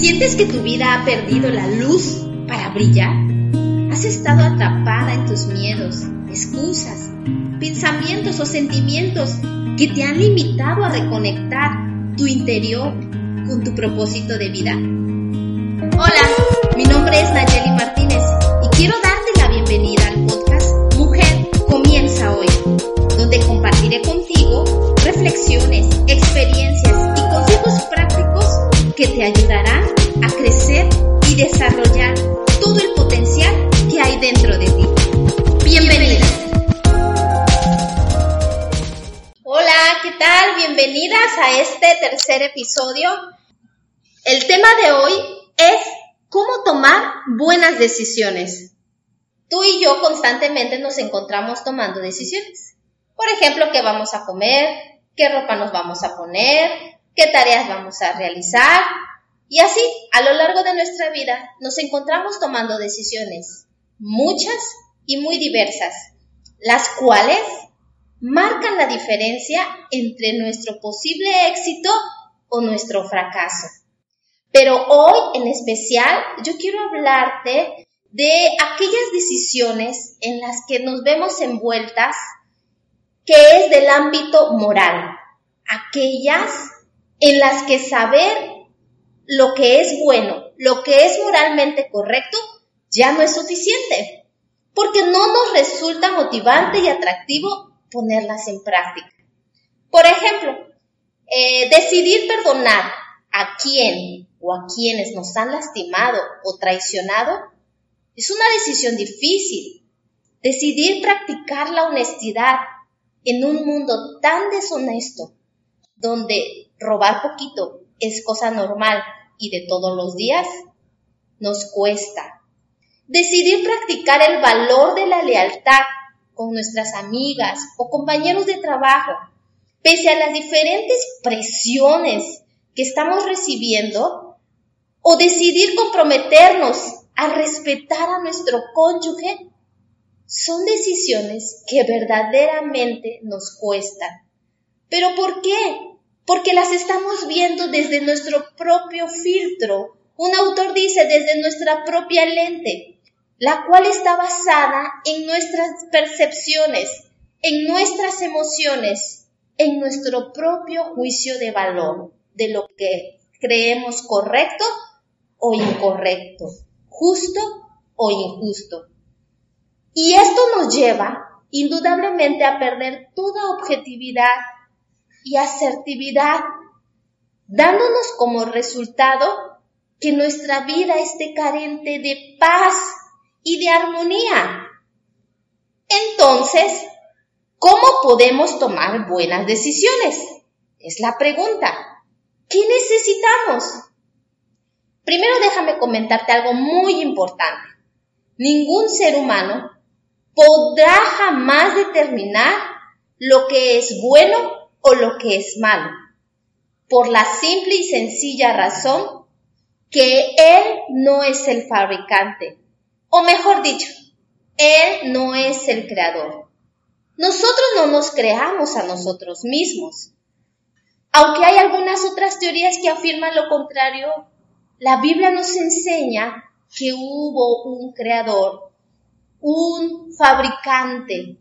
¿Sientes que tu vida ha perdido la luz para brillar? ¿Has estado atrapada en tus miedos, excusas, pensamientos o sentimientos que te han limitado a reconectar tu interior con tu propósito de vida? Hola, mi nombre es Nayeli Martínez y quiero darte la bienvenida al podcast Mujer Comienza Hoy, donde compartiré contigo reflexiones, experiencias y consejos prácticos que te ayudarán a este tercer episodio. El tema de hoy es cómo tomar buenas decisiones. Tú y yo constantemente nos encontramos tomando decisiones. Por ejemplo, qué vamos a comer, qué ropa nos vamos a poner, qué tareas vamos a realizar. Y así, a lo largo de nuestra vida, nos encontramos tomando decisiones, muchas y muy diversas, las cuales marcan la diferencia entre nuestro posible éxito o nuestro fracaso. Pero hoy en especial yo quiero hablarte de aquellas decisiones en las que nos vemos envueltas que es del ámbito moral, aquellas en las que saber lo que es bueno, lo que es moralmente correcto, ya no es suficiente, porque no nos resulta motivante y atractivo ponerlas en práctica. Por ejemplo, eh, decidir perdonar a quien o a quienes nos han lastimado o traicionado es una decisión difícil. Decidir practicar la honestidad en un mundo tan deshonesto, donde robar poquito es cosa normal y de todos los días, nos cuesta. Decidir practicar el valor de la lealtad con nuestras amigas o compañeros de trabajo, pese a las diferentes presiones que estamos recibiendo, o decidir comprometernos a respetar a nuestro cónyuge, son decisiones que verdaderamente nos cuestan. ¿Pero por qué? porque las estamos viendo desde nuestro propio filtro. Un autor dice desde nuestra propia lente, la cual está basada en nuestras percepciones, en nuestras emociones, en nuestro propio juicio de valor, de lo que creemos correcto o incorrecto, justo o injusto. Y esto nos lleva indudablemente a perder toda objetividad y asertividad, dándonos como resultado que nuestra vida esté carente de paz y de armonía. Entonces, ¿cómo podemos tomar buenas decisiones? Es la pregunta. ¿Qué necesitamos? Primero déjame comentarte algo muy importante. Ningún ser humano podrá jamás determinar lo que es bueno o lo que es malo, por la simple y sencilla razón que Él no es el fabricante, o mejor dicho, Él no es el creador. Nosotros no nos creamos a nosotros mismos. Aunque hay algunas otras teorías que afirman lo contrario, la Biblia nos enseña que hubo un creador, un fabricante,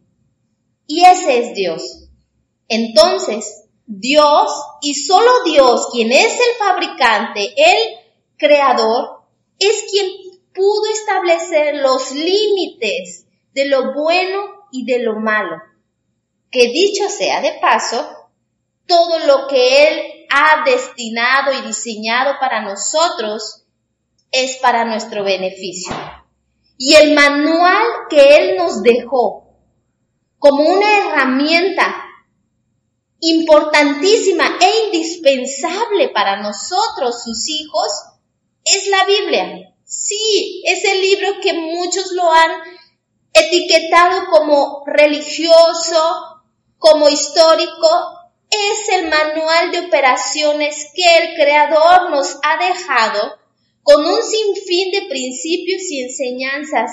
y ese es Dios. Entonces, Dios y solo Dios, quien es el fabricante, el creador, es quien pudo establecer los límites de lo bueno y de lo malo. Que dicho sea de paso, todo lo que Él ha destinado y diseñado para nosotros es para nuestro beneficio. Y el manual que Él nos dejó como una herramienta importantísima e indispensable para nosotros, sus hijos, es la Biblia. Sí, es el libro que muchos lo han etiquetado como religioso, como histórico, es el manual de operaciones que el Creador nos ha dejado con un sinfín de principios y enseñanzas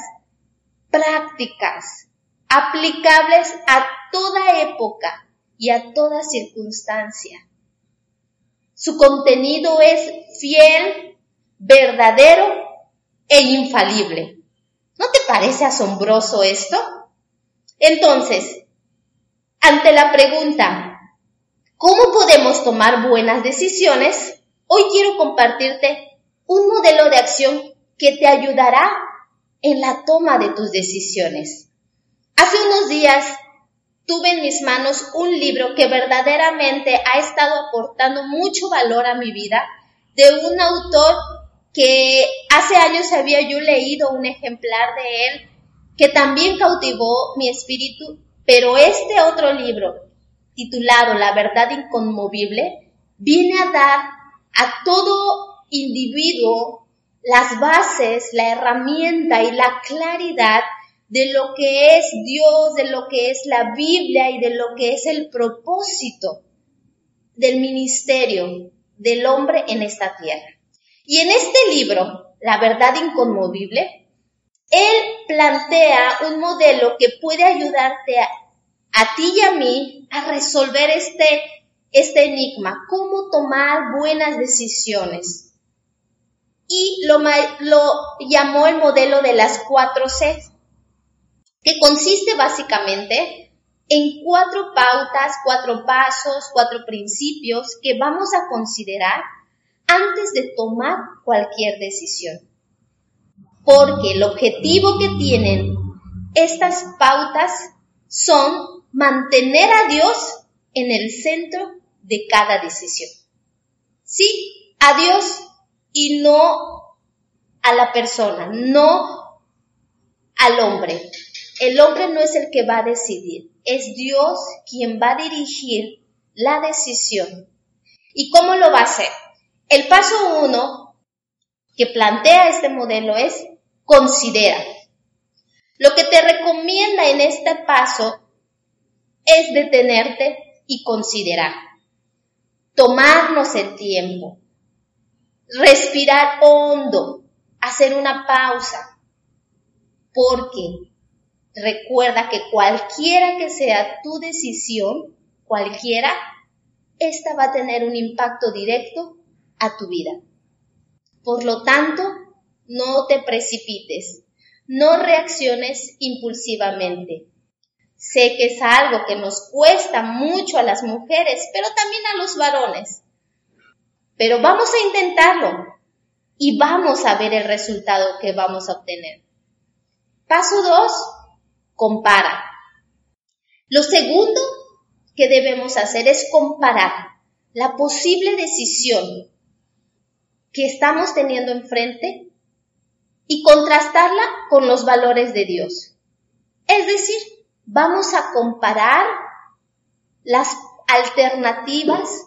prácticas, aplicables a toda época, y a toda circunstancia. Su contenido es fiel, verdadero e infalible. ¿No te parece asombroso esto? Entonces, ante la pregunta, ¿cómo podemos tomar buenas decisiones? Hoy quiero compartirte un modelo de acción que te ayudará en la toma de tus decisiones. Hace unos días tuve en mis manos un libro que verdaderamente ha estado aportando mucho valor a mi vida de un autor que hace años había yo leído un ejemplar de él que también cautivó mi espíritu, pero este otro libro, titulado La verdad inconmovible, viene a dar a todo individuo las bases, la herramienta y la claridad de lo que es Dios, de lo que es la Biblia y de lo que es el propósito del ministerio del hombre en esta tierra. Y en este libro, La verdad inconmovible, él plantea un modelo que puede ayudarte a, ti y a mí a resolver este, este enigma, cómo tomar buenas decisiones. Y lo, lo llamó el modelo de las cuatro C, que consiste básicamente en cuatro pautas, cuatro pasos, cuatro principios que vamos a considerar antes de tomar cualquier decisión. Porque el objetivo que tienen estas pautas son mantener a Dios en el centro de cada decisión. Sí, a Dios y no a la persona, no al hombre. El hombre no es el que va a decidir, es Dios quien va a dirigir la decisión. ¿Y cómo lo va a hacer? El paso uno que plantea este modelo es considera. Lo que te recomienda en este paso es detenerte y considerar. Tomarnos el tiempo. Respirar hondo. Hacer una pausa. Porque Recuerda que cualquiera que sea tu decisión, cualquiera, esta va a tener un impacto directo a tu vida. Por lo tanto, no te precipites, no reacciones impulsivamente. Sé que es algo que nos cuesta mucho a las mujeres, pero también a los varones. Pero vamos a intentarlo y vamos a ver el resultado que vamos a obtener. Paso 2 compara. Lo segundo que debemos hacer es comparar la posible decisión que estamos teniendo enfrente y contrastarla con los valores de Dios. Es decir, vamos a comparar las alternativas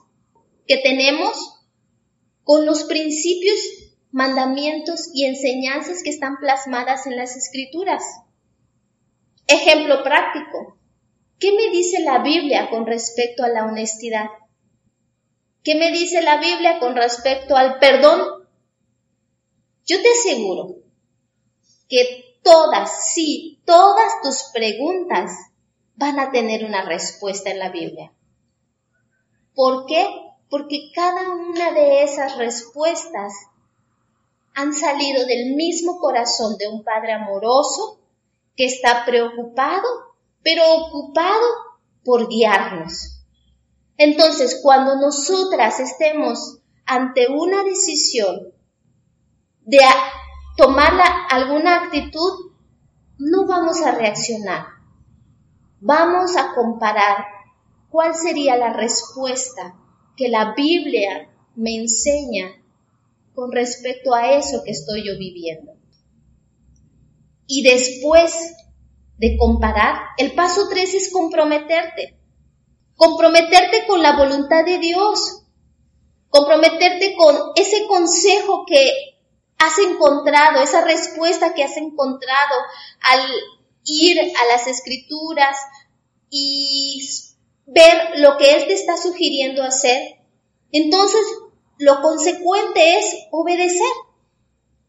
que tenemos con los principios, mandamientos y enseñanzas que están plasmadas en las escrituras. Ejemplo práctico. ¿Qué me dice la Biblia con respecto a la honestidad? ¿Qué me dice la Biblia con respecto al perdón? Yo te aseguro que todas, sí, todas tus preguntas van a tener una respuesta en la Biblia. ¿Por qué? Porque cada una de esas respuestas han salido del mismo corazón de un Padre amoroso que está preocupado, pero ocupado por guiarnos. Entonces, cuando nosotras estemos ante una decisión de tomar alguna actitud, no vamos a reaccionar. Vamos a comparar cuál sería la respuesta que la Biblia me enseña con respecto a eso que estoy yo viviendo. Y después de comparar, el paso tres es comprometerte. Comprometerte con la voluntad de Dios. Comprometerte con ese consejo que has encontrado, esa respuesta que has encontrado al ir a las escrituras y ver lo que Él te está sugiriendo hacer. Entonces, lo consecuente es obedecer.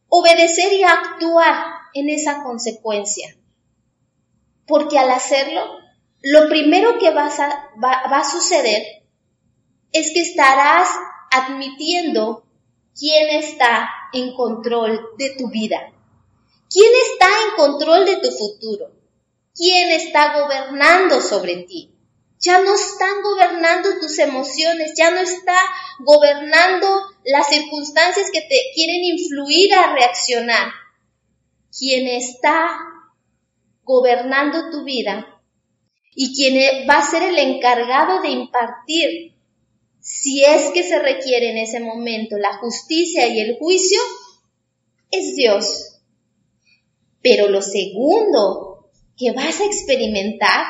Obedecer y actuar en esa consecuencia. Porque al hacerlo, lo primero que va, a suceder es que estarás admitiendo quién está en control de tu vida. ¿Quién está en control de tu futuro? ¿Quién está gobernando sobre ti? Ya no están gobernando tus emociones, ya no está gobernando las circunstancias que te quieren influir a reaccionar. Quien está gobernando tu vida y quien va a ser el encargado de impartir, si es que se requiere en ese momento la justicia y el juicio, es Dios. Pero lo segundo que vas a experimentar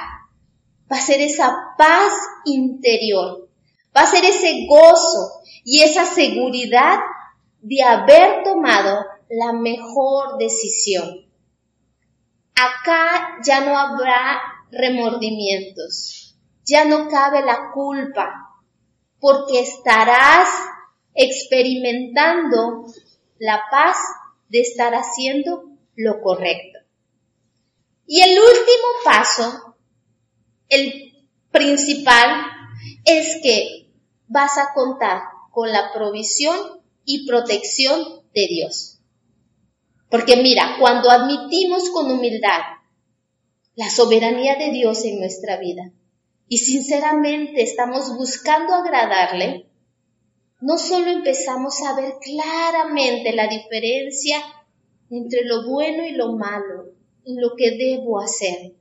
va a ser esa paz interior, va a ser ese gozo y esa seguridad de haber tomado la mejor decisión. Acá ya no habrá remordimientos, ya no cabe la culpa, porque estarás experimentando la paz de estar haciendo lo correcto. Y el último paso el principal es que vas a contar con la provisión y protección de Dios. Porque mira, cuando admitimos con humildad la soberanía de Dios en nuestra vida y sinceramente estamos buscando agradarle, no solo empezamos a ver claramente la diferencia entre lo bueno y lo malo, en lo que debo hacer,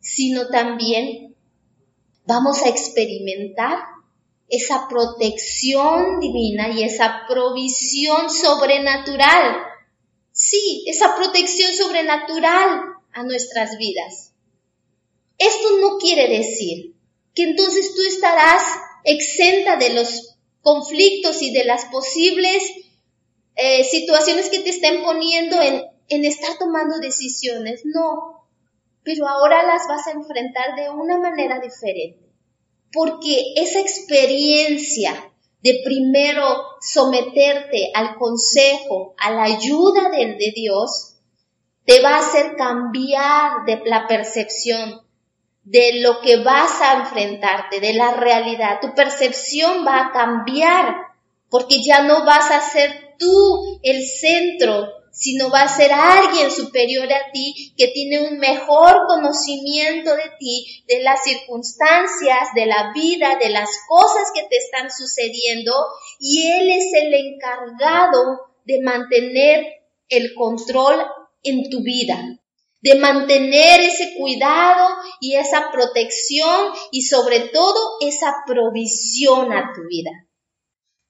sino también vamos a experimentar esa protección divina y esa provisión sobrenatural. Sí, esa protección sobrenatural a nuestras vidas. Esto no quiere decir que entonces tú estarás exenta de los conflictos y de las posibles eh, situaciones que te estén poniendo en, en estar tomando decisiones. No, pero ahora las vas a enfrentar de una manera diferente, porque esa experiencia de primero someterte al consejo, a la ayuda de, de Dios, te va a hacer cambiar de la percepción de lo que vas a enfrentarte, de la realidad. Tu percepción va a cambiar porque ya no vas a ser tú el centro sino va a ser alguien superior a ti que tiene un mejor conocimiento de ti, de las circunstancias, de la vida, de las cosas que te están sucediendo y Él es el encargado de mantener el control en tu vida, de mantener ese cuidado y esa protección y sobre todo esa provisión a tu vida.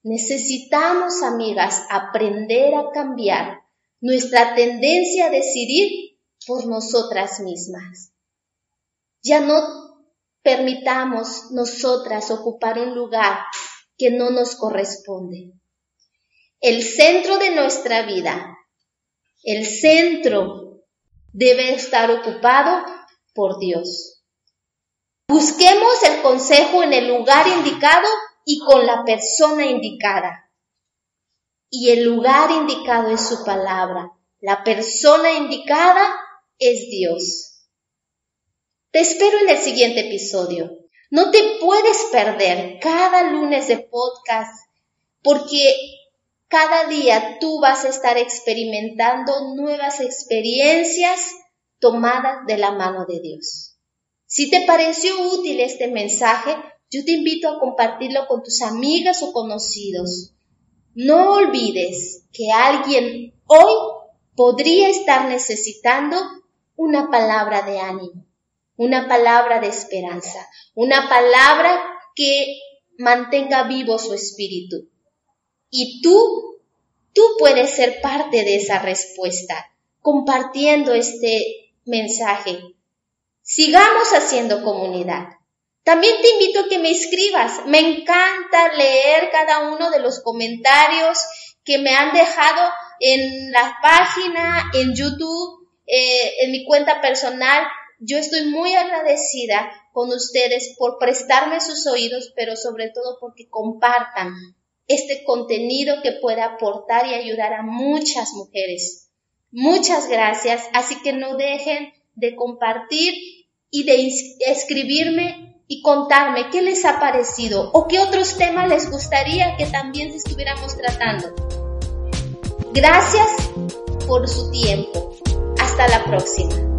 Necesitamos, amigas, aprender a cambiar nuestra tendencia a decidir por nosotras mismas. Ya no permitamos nosotras ocupar un lugar que no nos corresponde. El centro de nuestra vida, el centro debe estar ocupado por Dios. Busquemos el consejo en el lugar indicado y con la persona indicada y el lugar indicado es su palabra. La persona indicada es Dios. Te espero en el siguiente episodio. No te puedes perder cada lunes de podcast porque cada día tú vas a estar experimentando nuevas experiencias tomadas de la mano de Dios. Si te pareció útil este mensaje, yo te invito a compartirlo con tus amigas o conocidos. No olvides que alguien hoy podría estar necesitando una palabra de ánimo, una palabra de esperanza, una palabra que mantenga vivo su espíritu. Y tú, tú puedes ser parte de esa respuesta, compartiendo este mensaje. Sigamos haciendo comunidad. También te invito a que me escribas. Me encanta leer cada uno de los comentarios que me han dejado en la página, en YouTube, eh, en mi cuenta personal. Yo estoy muy agradecida con ustedes por prestarme sus oídos, pero sobre todo porque compartan este contenido que puede aportar y ayudar a muchas mujeres. Muchas gracias, así que no dejen de compartir y de escribirme y contarme qué les ha parecido o qué otros temas les gustaría que también estuviéramos tratando. Gracias por su tiempo. Hasta la próxima.